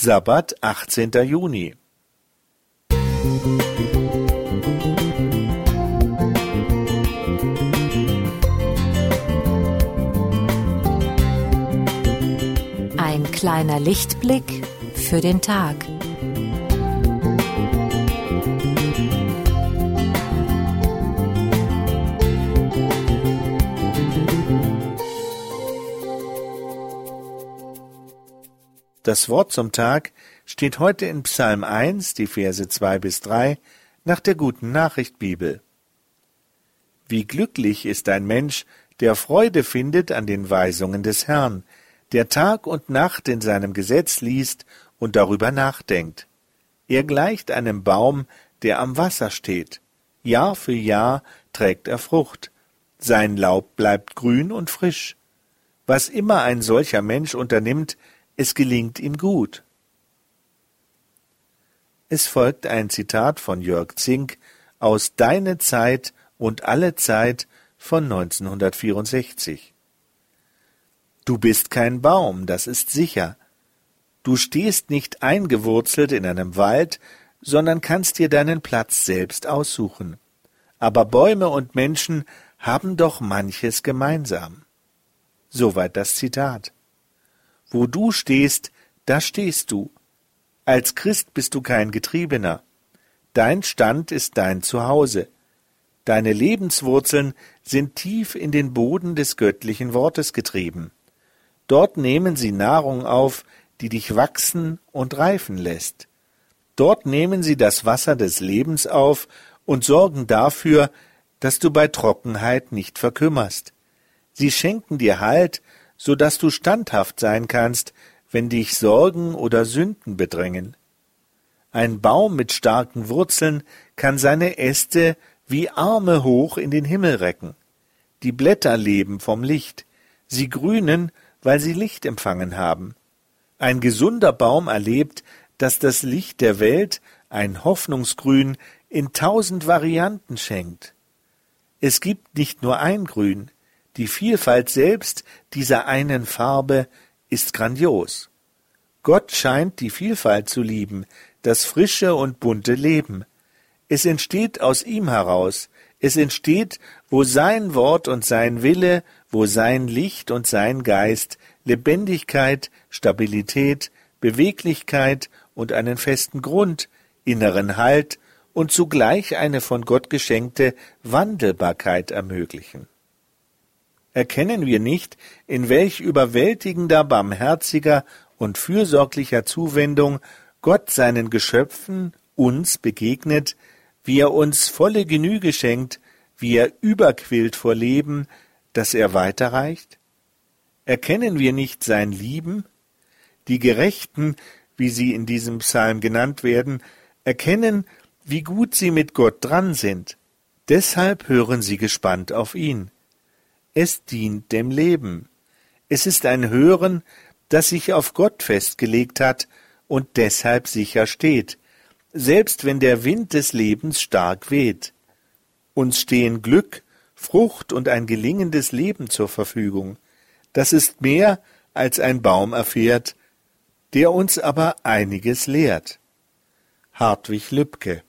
Sabbat, 18. Juni. Ein kleiner Lichtblick für den Tag. Das Wort zum Tag steht heute in Psalm 1, die Verse 2 bis 3, nach der guten Nachricht Bibel. Wie glücklich ist ein Mensch, der Freude findet an den Weisungen des Herrn, der Tag und Nacht in seinem Gesetz liest und darüber nachdenkt. Er gleicht einem Baum, der am Wasser steht. Jahr für Jahr trägt er Frucht. Sein Laub bleibt grün und frisch. Was immer ein solcher Mensch unternimmt, es gelingt ihm gut. Es folgt ein Zitat von Jörg Zink aus Deine Zeit und alle Zeit von 1964. Du bist kein Baum, das ist sicher. Du stehst nicht eingewurzelt in einem Wald, sondern kannst dir deinen Platz selbst aussuchen. Aber Bäume und Menschen haben doch manches gemeinsam. Soweit das Zitat. Wo du stehst, da stehst du. Als Christ bist du kein Getriebener. Dein Stand ist dein Zuhause. Deine Lebenswurzeln sind tief in den Boden des göttlichen Wortes getrieben. Dort nehmen sie Nahrung auf, die dich wachsen und reifen lässt. Dort nehmen sie das Wasser des Lebens auf und sorgen dafür, dass du bei Trockenheit nicht verkümmerst. Sie schenken dir Halt so dass du standhaft sein kannst, wenn dich Sorgen oder Sünden bedrängen. Ein Baum mit starken Wurzeln kann seine Äste wie Arme hoch in den Himmel recken. Die Blätter leben vom Licht, sie grünen, weil sie Licht empfangen haben. Ein gesunder Baum erlebt, dass das Licht der Welt, ein Hoffnungsgrün, in tausend Varianten schenkt. Es gibt nicht nur ein Grün, die Vielfalt selbst dieser einen Farbe ist grandios. Gott scheint die Vielfalt zu lieben, das frische und bunte Leben. Es entsteht aus ihm heraus, es entsteht, wo sein Wort und sein Wille, wo sein Licht und sein Geist Lebendigkeit, Stabilität, Beweglichkeit und einen festen Grund, inneren Halt und zugleich eine von Gott geschenkte Wandelbarkeit ermöglichen. Erkennen wir nicht, in welch überwältigender, barmherziger und fürsorglicher Zuwendung Gott seinen Geschöpfen, uns begegnet, wie er uns volle Genüge schenkt, wie er überquillt vor Leben, das er weiterreicht? Erkennen wir nicht sein Lieben? Die Gerechten, wie sie in diesem Psalm genannt werden, erkennen, wie gut sie mit Gott dran sind. Deshalb hören sie gespannt auf ihn es dient dem Leben. Es ist ein Hören, das sich auf Gott festgelegt hat und deshalb sicher steht, selbst wenn der Wind des Lebens stark weht. Uns stehen Glück, Frucht und ein gelingendes Leben zur Verfügung. Das ist mehr, als ein Baum erfährt, der uns aber einiges lehrt. Hartwig Lübcke